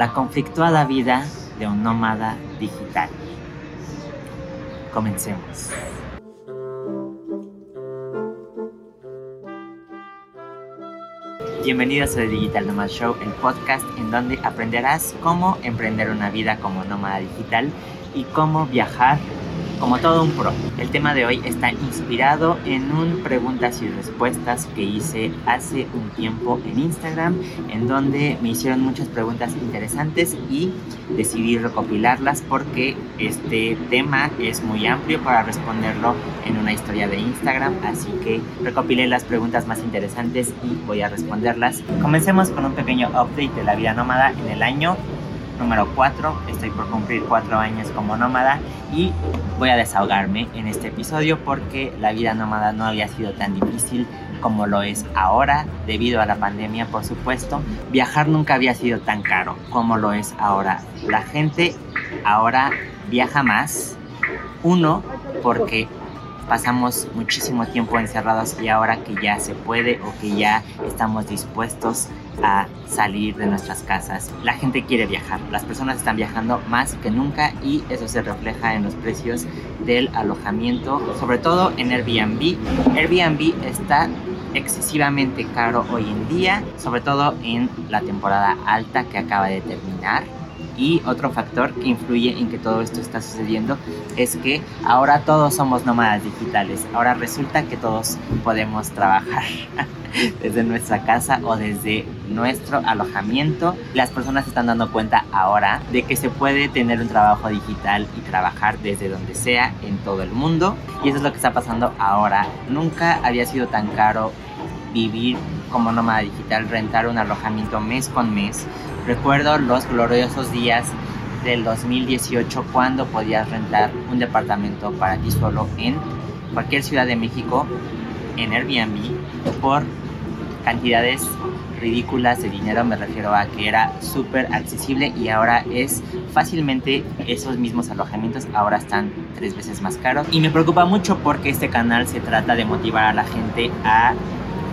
la conflictuada vida de un nómada digital. Comencemos. Bienvenidos a The Digital Nomad Show, el podcast en donde aprenderás cómo emprender una vida como nómada digital y cómo viajar como todo un pro. El tema de hoy está inspirado en un preguntas y respuestas que hice hace un tiempo en Instagram, en donde me hicieron muchas preguntas interesantes y decidí recopilarlas porque este tema es muy amplio para responderlo en una historia de Instagram, así que recopilé las preguntas más interesantes y voy a responderlas. Comencemos con un pequeño update de la vida nómada en el año número 4. Estoy por cumplir 4 años como nómada y voy a desahogarme en este episodio porque la vida nómada no había sido tan difícil como lo es ahora, debido a la pandemia, por supuesto. Viajar nunca había sido tan caro como lo es ahora. La gente ahora viaja más. Uno, porque pasamos muchísimo tiempo encerrados y ahora que ya se puede o que ya estamos dispuestos a salir de nuestras casas, la gente quiere viajar, las personas están viajando más que nunca y eso se refleja en los precios del alojamiento, sobre todo en Airbnb. Airbnb está excesivamente caro hoy en día, sobre todo en la temporada alta que acaba de terminar y otro factor que influye en que todo esto está sucediendo es que ahora todos somos nómadas digitales. Ahora resulta que todos podemos trabajar desde nuestra casa o desde nuestro alojamiento. Las personas están dando cuenta ahora de que se puede tener un trabajo digital y trabajar desde donde sea en todo el mundo. Y eso es lo que está pasando ahora. Nunca había sido tan caro vivir como nómada digital, rentar un alojamiento mes con mes. Recuerdo los gloriosos días del 2018 cuando podías rentar un departamento para ti solo en cualquier ciudad de México en Airbnb por cantidades ridículas de dinero, me refiero a que era súper accesible y ahora es fácilmente esos mismos alojamientos ahora están tres veces más caros. Y me preocupa mucho porque este canal se trata de motivar a la gente a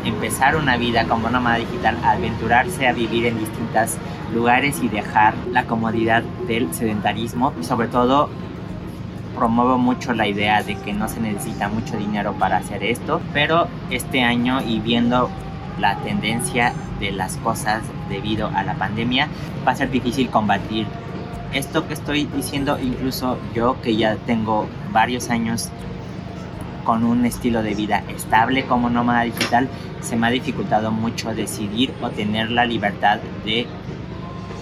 empezar una vida como nómada digital, aventurarse a vivir en distintos lugares y dejar la comodidad del sedentarismo. Y sobre todo promuevo mucho la idea de que no se necesita mucho dinero para hacer esto, pero este año y viendo la tendencia de las cosas debido a la pandemia, va a ser difícil combatir esto que estoy diciendo, incluso yo que ya tengo varios años con un estilo de vida estable como nómada digital, se me ha dificultado mucho decidir o tener la libertad de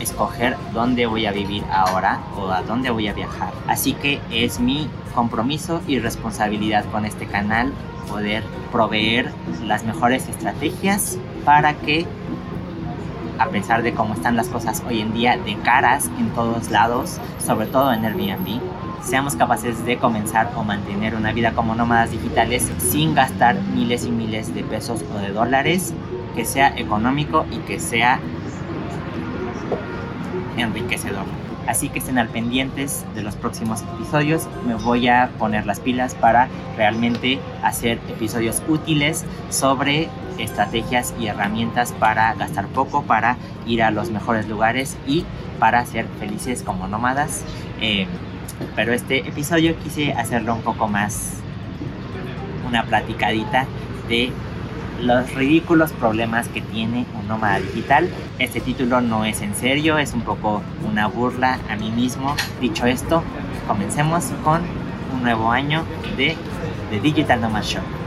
escoger dónde voy a vivir ahora o a dónde voy a viajar. Así que es mi compromiso y responsabilidad con este canal poder proveer las mejores estrategias para que a pesar de cómo están las cosas hoy en día de caras en todos lados, sobre todo en Airbnb, seamos capaces de comenzar o mantener una vida como nómadas digitales sin gastar miles y miles de pesos o de dólares, que sea económico y que sea enriquecedor. Así que estén al pendientes de los próximos episodios. Me voy a poner las pilas para realmente hacer episodios útiles sobre estrategias y herramientas para gastar poco, para ir a los mejores lugares y para ser felices como nómadas. Eh, pero este episodio quise hacerlo un poco más una platicadita de los ridículos problemas que tiene un nómada digital. Este título no es en serio, es un poco una burla a mí mismo. Dicho esto, comencemos con un nuevo año de The Digital Nomad Show.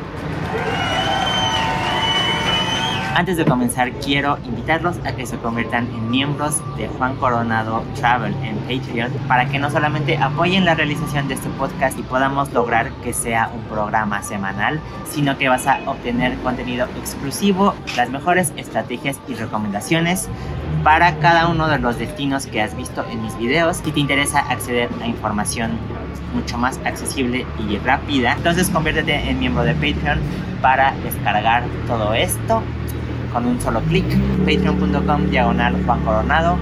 Antes de comenzar, quiero invitarlos a que se conviertan en miembros de Juan Coronado Travel en Patreon para que no solamente apoyen la realización de este podcast y podamos lograr que sea un programa semanal, sino que vas a obtener contenido exclusivo, las mejores estrategias y recomendaciones para cada uno de los destinos que has visto en mis videos. Si te interesa acceder a información mucho más accesible y rápida, entonces conviértete en miembro de Patreon para descargar todo esto con un solo clic. Patreon.com diagonal Juan Coronado.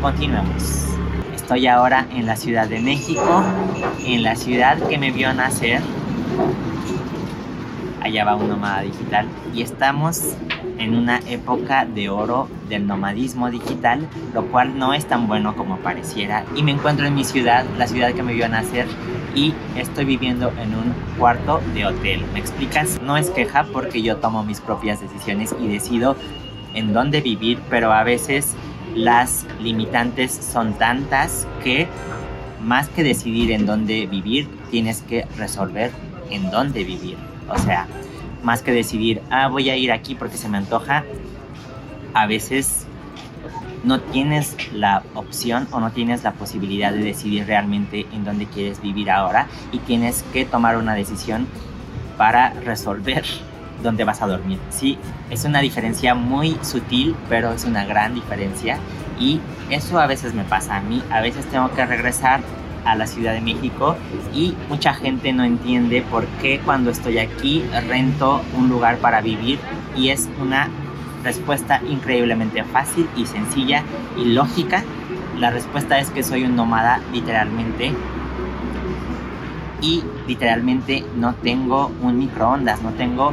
Continuemos. Estoy ahora en la Ciudad de México, en la ciudad que me vio nacer allá va un nómada digital y estamos en una época de oro del nomadismo digital, lo cual no es tan bueno como pareciera. Y me encuentro en mi ciudad, la ciudad que me vio nacer, y estoy viviendo en un cuarto de hotel. ¿Me explicas? No es queja porque yo tomo mis propias decisiones y decido en dónde vivir, pero a veces las limitantes son tantas que más que decidir en dónde vivir, tienes que resolver en dónde vivir. O sea, más que decidir, ah, voy a ir aquí porque se me antoja, a veces no tienes la opción o no tienes la posibilidad de decidir realmente en dónde quieres vivir ahora y tienes que tomar una decisión para resolver dónde vas a dormir. Sí, es una diferencia muy sutil, pero es una gran diferencia y eso a veces me pasa a mí. A veces tengo que regresar a la Ciudad de México y mucha gente no entiende por qué cuando estoy aquí rento un lugar para vivir y es una respuesta increíblemente fácil y sencilla y lógica. La respuesta es que soy un nómada literalmente y literalmente no tengo un microondas, no tengo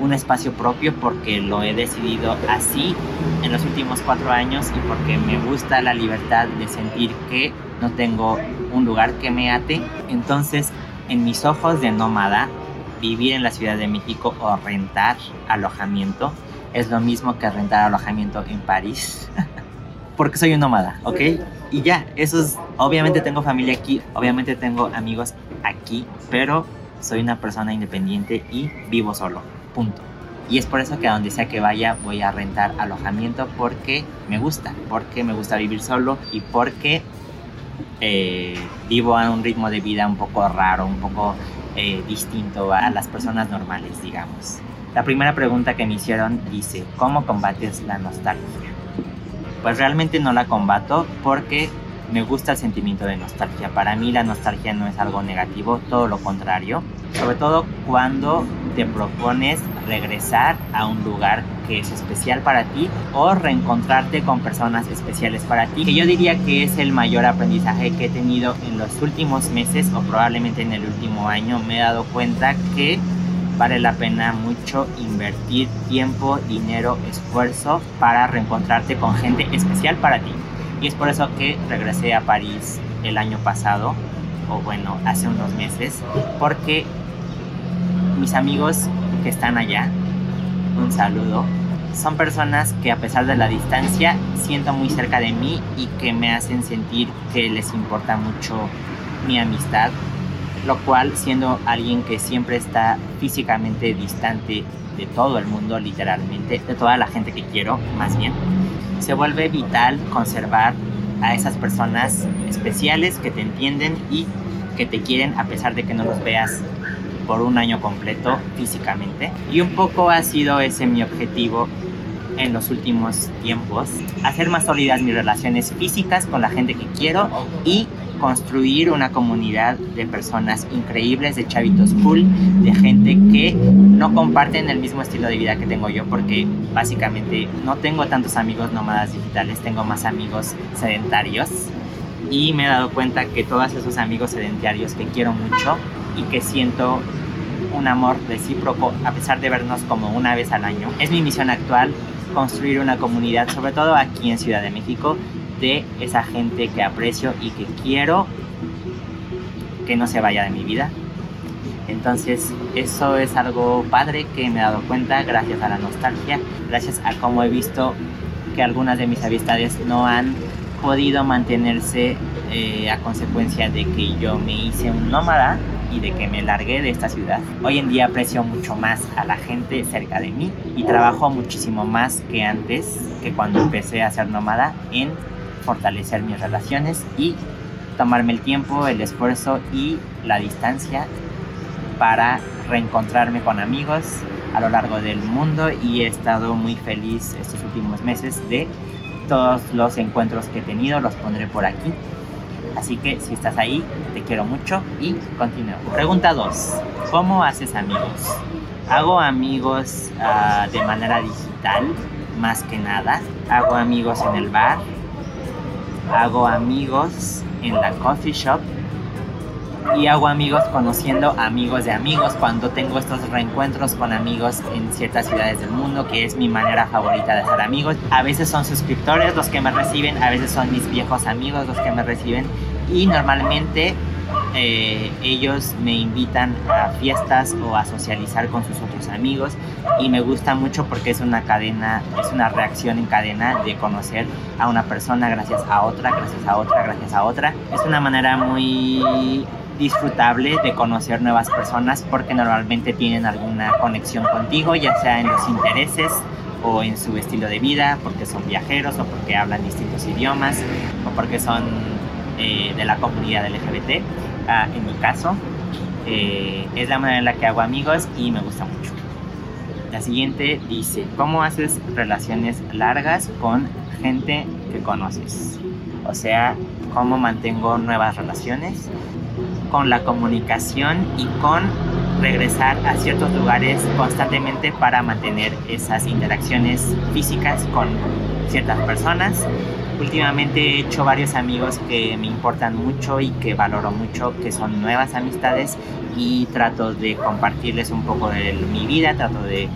un espacio propio porque lo he decidido así en los últimos cuatro años y porque me gusta la libertad de sentir que no tengo un lugar que me ate. Entonces, en mis ojos de nómada, vivir en la Ciudad de México o rentar alojamiento es lo mismo que rentar alojamiento en París. porque soy un nómada, ¿ok? Y ya, eso es, obviamente tengo familia aquí, obviamente tengo amigos aquí, pero soy una persona independiente y vivo solo, punto. Y es por eso que a donde sea que vaya voy a rentar alojamiento porque me gusta, porque me gusta vivir solo y porque eh, vivo a un ritmo de vida un poco raro, un poco eh, distinto a las personas normales, digamos. La primera pregunta que me hicieron dice, ¿cómo combates la nostalgia? Pues realmente no la combato porque me gusta el sentimiento de nostalgia. Para mí la nostalgia no es algo negativo, todo lo contrario. Sobre todo cuando te propones regresar a un lugar que es especial para ti o reencontrarte con personas especiales para ti. Que yo diría que es el mayor aprendizaje que he tenido en los últimos meses o probablemente en el último año. Me he dado cuenta que vale la pena mucho invertir tiempo, dinero, esfuerzo para reencontrarte con gente especial para ti. Y es por eso que regresé a París el año pasado, o bueno, hace unos meses, porque mis amigos que están allá, un saludo, son personas que a pesar de la distancia siento muy cerca de mí y que me hacen sentir que les importa mucho mi amistad, lo cual siendo alguien que siempre está físicamente distante de todo el mundo, literalmente, de toda la gente que quiero, más bien, se vuelve vital conservar a esas personas especiales que te entienden y que te quieren a pesar de que no los veas por un año completo físicamente. Y un poco ha sido ese mi objetivo en los últimos tiempos, hacer más sólidas mis relaciones físicas con la gente que quiero y construir una comunidad de personas increíbles, de chavitos cool, de gente que no comparten el mismo estilo de vida que tengo yo, porque básicamente no tengo tantos amigos nómadas digitales, tengo más amigos sedentarios. Y me he dado cuenta que todos esos amigos sedentarios que quiero mucho y que siento un amor recíproco a pesar de vernos como una vez al año. Es mi misión actual construir una comunidad, sobre todo aquí en Ciudad de México, de esa gente que aprecio y que quiero que no se vaya de mi vida. Entonces eso es algo padre que me he dado cuenta gracias a la nostalgia, gracias a cómo he visto que algunas de mis amistades no han podido mantenerse eh, a consecuencia de que yo me hice un nómada y de que me largué de esta ciudad. Hoy en día aprecio mucho más a la gente cerca de mí y trabajo muchísimo más que antes, que cuando empecé a ser nómada, en fortalecer mis relaciones y tomarme el tiempo, el esfuerzo y la distancia para reencontrarme con amigos a lo largo del mundo y he estado muy feliz estos últimos meses de todos los encuentros que he tenido, los pondré por aquí. Así que si estás ahí, te quiero mucho y continúo. Pregunta 2. ¿Cómo haces amigos? Hago amigos uh, de manera digital, más que nada. Hago amigos en el bar, hago amigos en la coffee shop y hago amigos conociendo amigos de amigos cuando tengo estos reencuentros con amigos en ciertas ciudades del mundo, que es mi manera favorita de hacer amigos. A veces son suscriptores los que me reciben, a veces son mis viejos amigos los que me reciben y normalmente eh, ellos me invitan a fiestas o a socializar con sus otros amigos y me gusta mucho porque es una cadena, es una reacción en cadena de conocer a una persona gracias a otra, gracias a otra, gracias a otra. Es una manera muy disfrutable de conocer nuevas personas porque normalmente tienen alguna conexión contigo, ya sea en los intereses o en su estilo de vida, porque son viajeros o porque hablan distintos idiomas o porque son eh, de la comunidad LGBT en mi caso. Eh, es la manera en la que hago amigos y me gusta mucho. La siguiente dice, ¿cómo haces relaciones largas con gente que conoces? O sea, ¿cómo mantengo nuevas relaciones? Con la comunicación y con regresar a ciertos lugares constantemente para mantener esas interacciones físicas con ciertas personas últimamente he hecho varios amigos que me importan mucho y que valoro mucho, que son nuevas amistades y trato de compartirles un poco de mi vida, trato de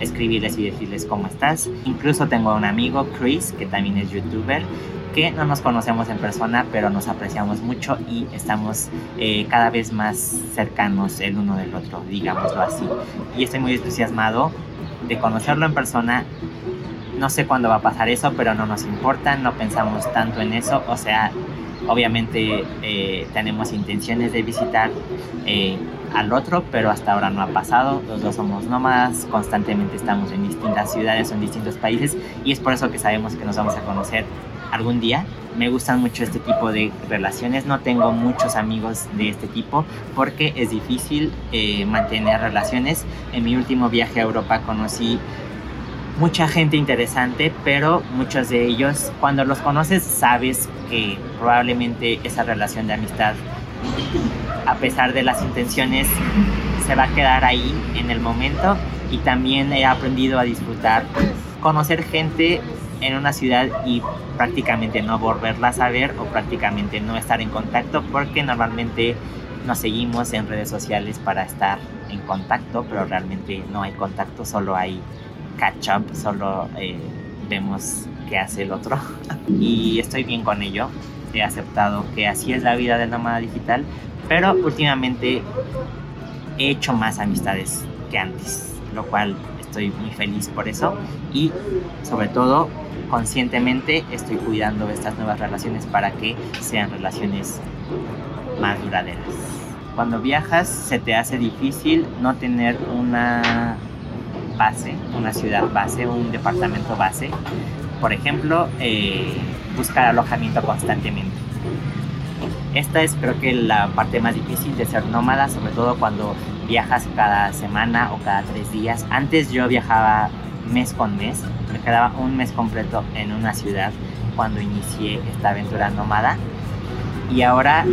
escribirles y decirles cómo estás. Incluso tengo un amigo, Chris, que también es youtuber, que no nos conocemos en persona, pero nos apreciamos mucho y estamos eh, cada vez más cercanos el uno del otro, digámoslo así. Y estoy muy entusiasmado de conocerlo en persona no sé cuándo va a pasar eso, pero no nos importa, no pensamos tanto en eso. O sea, obviamente eh, tenemos intenciones de visitar eh, al otro, pero hasta ahora no ha pasado. Los dos somos nómadas, constantemente estamos en distintas ciudades o en distintos países y es por eso que sabemos que nos vamos a conocer algún día. Me gustan mucho este tipo de relaciones. No tengo muchos amigos de este tipo porque es difícil eh, mantener relaciones. En mi último viaje a Europa conocí mucha gente interesante, pero muchos de ellos, cuando los conoces, sabes que probablemente esa relación de amistad, a pesar de las intenciones, se va a quedar ahí en el momento. Y también he aprendido a disfrutar, conocer gente en una ciudad y prácticamente no volverla a saber o prácticamente no estar en contacto porque normalmente nos seguimos en redes sociales para estar en contacto, pero realmente no hay contacto, solo hay catch up, solo eh, vemos qué hace el otro. y estoy bien con ello. He aceptado que así es la vida del nómada digital, pero últimamente he hecho más amistades que antes, lo cual estoy muy feliz por eso y sobre todo conscientemente estoy cuidando estas nuevas relaciones para que sean relaciones más duraderas. Cuando viajas se te hace difícil no tener una base, una ciudad base, un departamento base. Por ejemplo, eh, buscar alojamiento constantemente. Esta es creo que la parte más difícil de ser nómada, sobre todo cuando viajas cada semana o cada tres días. Antes yo viajaba mes con mes, me quedaba un mes completo en una ciudad cuando inicié esta aventura nómada y ahora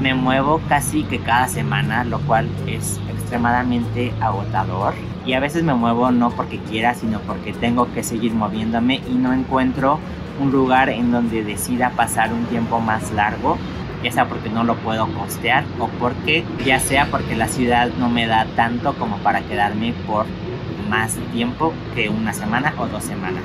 me muevo casi que cada semana, lo cual es extremadamente agotador. Y a veces me muevo no porque quiera, sino porque tengo que seguir moviéndome y no encuentro un lugar en donde decida pasar un tiempo más largo, ya sea porque no lo puedo costear o porque ya sea porque la ciudad no me da tanto como para quedarme por más tiempo que una semana o dos semanas.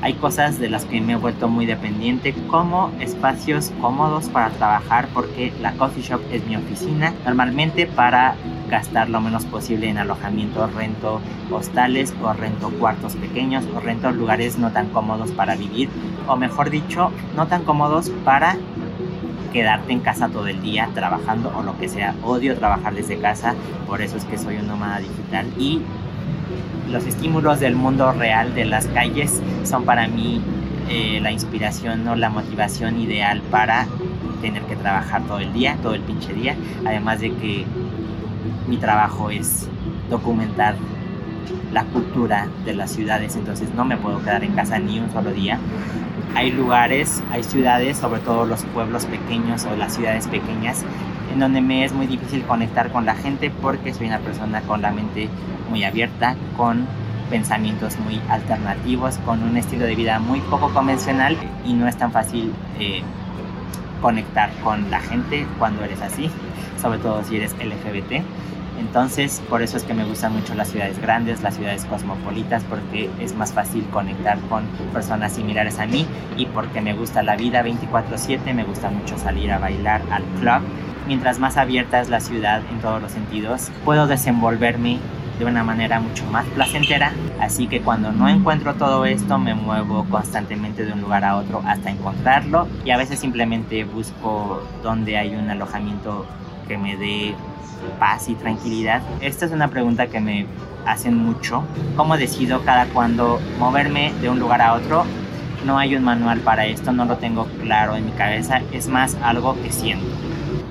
Hay cosas de las que me he vuelto muy dependiente como espacios cómodos para trabajar porque la coffee shop es mi oficina normalmente para gastar lo menos posible en alojamiento, rento hostales o rento cuartos pequeños o rento lugares no tan cómodos para vivir o mejor dicho, no tan cómodos para quedarte en casa todo el día trabajando o lo que sea. Odio trabajar desde casa, por eso es que soy un nómada digital y los estímulos del mundo real de las calles son para mí eh, la inspiración o la motivación ideal para tener que trabajar todo el día, todo el pinche día. Además de que mi trabajo es documentar la cultura de las ciudades, entonces no me puedo quedar en casa ni un solo día. Hay lugares, hay ciudades, sobre todo los pueblos pequeños o las ciudades pequeñas, en donde me es muy difícil conectar con la gente porque soy una persona con la mente muy abierta, con pensamientos muy alternativos, con un estilo de vida muy poco convencional y no es tan fácil eh, conectar con la gente cuando eres así. sobre todo si eres LGBT. Entonces, por eso es que me gustan mucho las ciudades grandes, las ciudades cosmopolitas, porque es más fácil conectar con personas similares a mí y porque me gusta la vida 24/7, me gusta mucho salir a bailar al club. Mientras más abierta es la ciudad en todos los sentidos, puedo desenvolverme de una manera mucho más placentera. Así que cuando no encuentro todo esto, me muevo constantemente de un lugar a otro hasta encontrarlo y a veces simplemente busco donde hay un alojamiento que me dé paz y tranquilidad? Esta es una pregunta que me hacen mucho. ¿Cómo decido cada cuando moverme de un lugar a otro? No hay un manual para esto, no lo tengo claro en mi cabeza, es más algo que siento.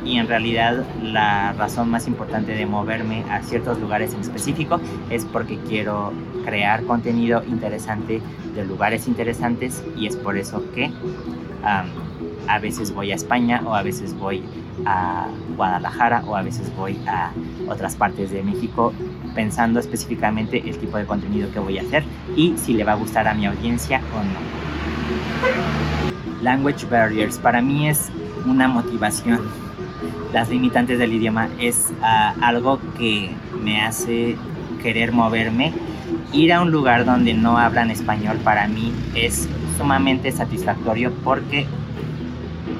Y en realidad la razón más importante de moverme a ciertos lugares en específico es porque quiero crear contenido interesante de lugares interesantes y es por eso que a veces voy a España o a veces voy a Guadalajara o a veces voy a otras partes de México pensando específicamente el tipo de contenido que voy a hacer y si le va a gustar a mi audiencia o no. Language barriers para mí es una motivación. Las limitantes del idioma es ah, algo que me hace querer moverme. Ir a un lugar donde no hablan español para mí es sumamente satisfactorio porque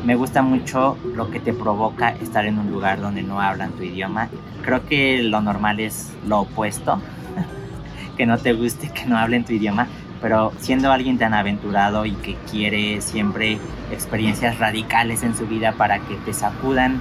me gusta mucho lo que te provoca estar en un lugar donde no hablan tu idioma. Creo que lo normal es lo opuesto, que no te guste que no hablen tu idioma, pero siendo alguien tan aventurado y que quiere siempre experiencias radicales en su vida para que te sacudan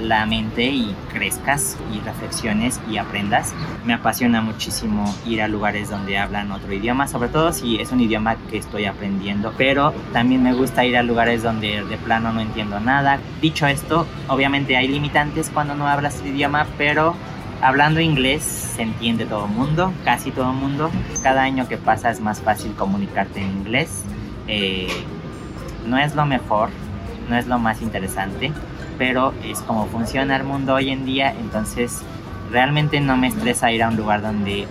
la mente y crezcas y reflexiones y aprendas. Me apasiona muchísimo ir a lugares donde hablan otro idioma, sobre todo si es un idioma que estoy aprendiendo, pero también me gusta ir a lugares donde de plano no entiendo nada. Dicho esto, obviamente hay limitantes cuando no hablas el idioma, pero hablando inglés se entiende todo el mundo, casi todo el mundo. Cada año que pasa es más fácil comunicarte en inglés. Eh, no es lo mejor, no es lo más interesante, pero es como funciona el mundo hoy en día, entonces realmente no me estresa ir a un lugar donde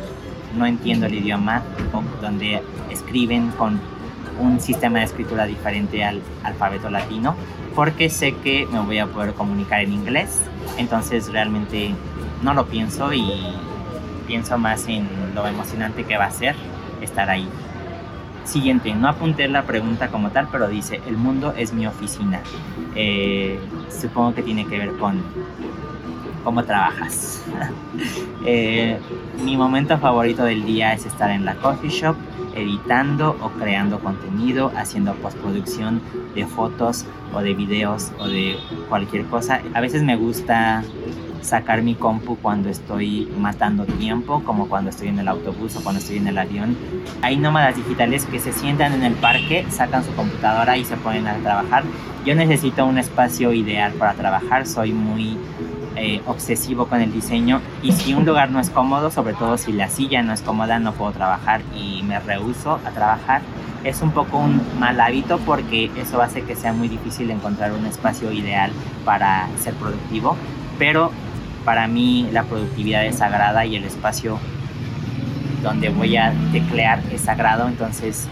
no entiendo el idioma, o donde escriben con un sistema de escritura diferente al alfabeto latino, porque sé que me voy a poder comunicar en inglés, entonces realmente no lo pienso y pienso más en lo emocionante que va a ser estar ahí. Siguiente, no apunté la pregunta como tal, pero dice, el mundo es mi oficina. Eh, supongo que tiene que ver con cómo trabajas. Eh, mi momento favorito del día es estar en la coffee shop, editando o creando contenido, haciendo postproducción de fotos o de videos o de cualquier cosa. A veces me gusta sacar mi compu cuando estoy matando tiempo, como cuando estoy en el autobús o cuando estoy en el avión. Hay nómadas digitales que se sientan en el parque, sacan su computadora y se ponen a trabajar. Yo necesito un espacio ideal para trabajar, soy muy eh, obsesivo con el diseño y si un lugar no es cómodo, sobre todo si la silla no es cómoda, no puedo trabajar y me rehuso a trabajar. Es un poco un mal hábito porque eso hace que sea muy difícil encontrar un espacio ideal para ser productivo, pero para mí la productividad es sagrada y el espacio donde voy a teclear es sagrado, entonces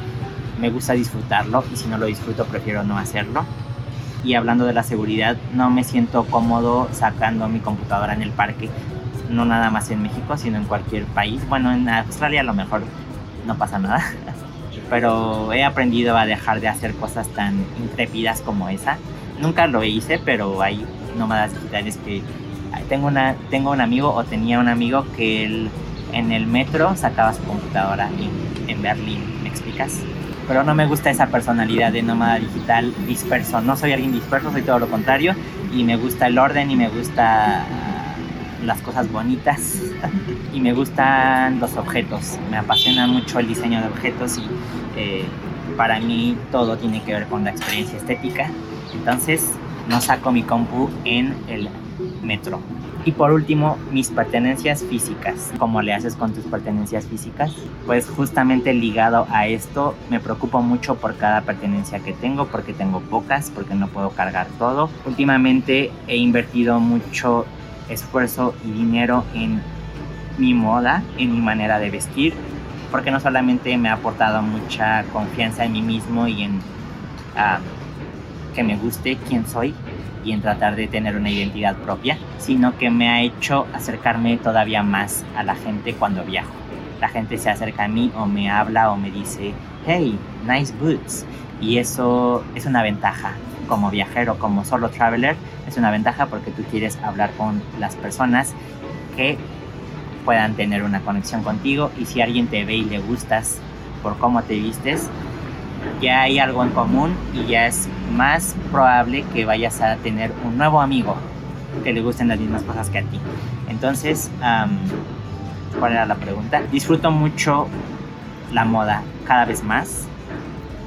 me gusta disfrutarlo y si no lo disfruto prefiero no hacerlo. Y hablando de la seguridad, no me siento cómodo sacando mi computadora en el parque, no nada más en México, sino en cualquier país. Bueno, en Australia a lo mejor no pasa nada, pero he aprendido a dejar de hacer cosas tan intrépidas como esa. Nunca lo hice, pero hay nómadas digitales que tengo, una, tengo un amigo o tenía un amigo que él en el metro sacaba su computadora en, en Berlín, ¿me explicas? Pero no me gusta esa personalidad de nómada digital disperso. No soy alguien disperso, soy todo lo contrario. Y me gusta el orden y me gusta las cosas bonitas y me gustan los objetos. Me apasiona mucho el diseño de objetos y eh, para mí todo tiene que ver con la experiencia estética. Entonces no saco mi compu en el metro. Y por último, mis pertenencias físicas. ¿Cómo le haces con tus pertenencias físicas? Pues justamente ligado a esto, me preocupo mucho por cada pertenencia que tengo, porque tengo pocas, porque no puedo cargar todo. Últimamente he invertido mucho esfuerzo y dinero en mi moda, en mi manera de vestir, porque no solamente me ha aportado mucha confianza en mí mismo y en ah, que me guste quién soy, y en tratar de tener una identidad propia, sino que me ha hecho acercarme todavía más a la gente cuando viajo. La gente se acerca a mí o me habla o me dice, hey, nice boots. Y eso es una ventaja como viajero, como solo traveler, es una ventaja porque tú quieres hablar con las personas que puedan tener una conexión contigo y si alguien te ve y le gustas por cómo te vistes, ya hay algo en común y ya es más probable que vayas a tener un nuevo amigo que le gusten las mismas cosas que a ti. Entonces, ¿cuál era la pregunta? Disfruto mucho la moda cada vez más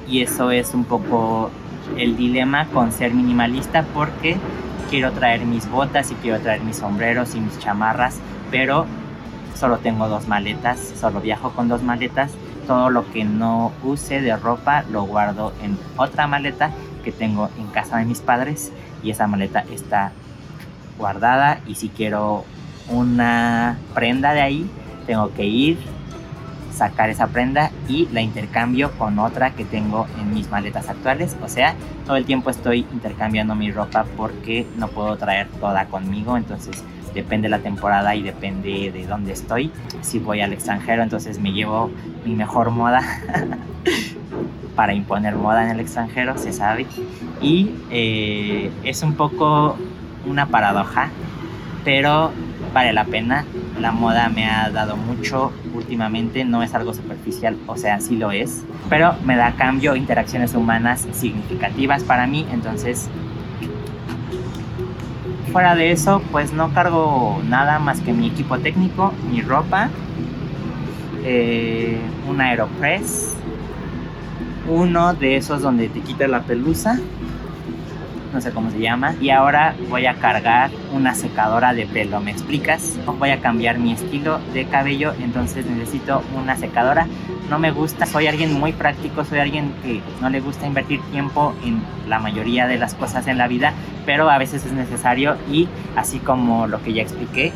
y eso es un poco el dilema con ser minimalista porque quiero traer mis botas y quiero traer mis sombreros y mis chamarras, pero solo tengo dos maletas, solo viajo con dos maletas. Todo lo que no use de ropa lo guardo en otra maleta que tengo en casa de mis padres y esa maleta está guardada y si quiero una prenda de ahí tengo que ir sacar esa prenda y la intercambio con otra que tengo en mis maletas actuales. O sea, todo el tiempo estoy intercambiando mi ropa porque no puedo traer toda conmigo. Entonces depende de la temporada y depende de dónde estoy. Si voy al extranjero, entonces me llevo mi mejor moda para imponer moda en el extranjero, se sabe. Y eh, es un poco una paradoja, pero vale la pena. La moda me ha dado mucho últimamente, no es algo superficial, o sea, sí lo es, pero me da cambio interacciones humanas significativas para mí, entonces fuera de eso, pues no cargo nada más que mi equipo técnico, mi ropa, eh, un Aeropress, uno de esos donde te quita la pelusa no sé cómo se llama. Y ahora voy a cargar una secadora de pelo, ¿me explicas? Voy a cambiar mi estilo de cabello, entonces necesito una secadora. No me gusta, soy alguien muy práctico, soy alguien que no le gusta invertir tiempo en la mayoría de las cosas en la vida, pero a veces es necesario y así como lo que ya expliqué,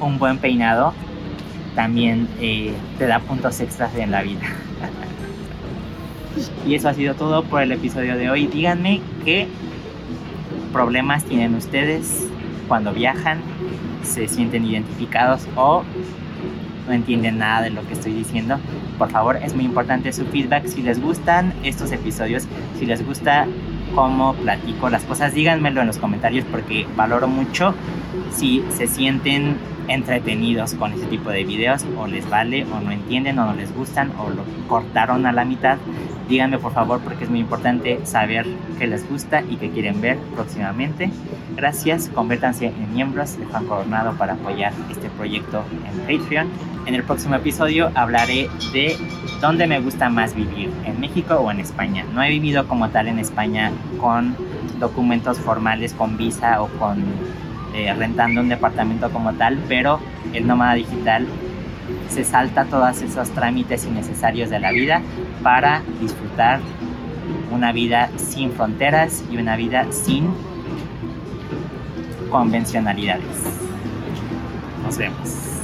un buen peinado también eh, te da puntos extras en la vida. y eso ha sido todo por el episodio de hoy. Díganme qué problemas tienen ustedes cuando viajan, se sienten identificados o no entienden nada de lo que estoy diciendo. Por favor, es muy importante su feedback. Si les gustan estos episodios, si les gusta cómo platico las cosas, díganmelo en los comentarios porque valoro mucho si se sienten entretenidos con ese tipo de videos o les vale o no entienden o no les gustan o lo cortaron a la mitad. Díganme por favor porque es muy importante saber qué les gusta y qué quieren ver próximamente. Gracias, convértanse en miembros de Juan Coronado para apoyar este proyecto en Patreon. En el próximo episodio hablaré de dónde me gusta más vivir, en México o en España. No he vivido como tal en España con documentos formales, con visa o con eh, rentando un departamento como tal, pero el nómada digital se salta todos esos trámites innecesarios de la vida para disfrutar una vida sin fronteras y una vida sin convencionalidades. Nos vemos.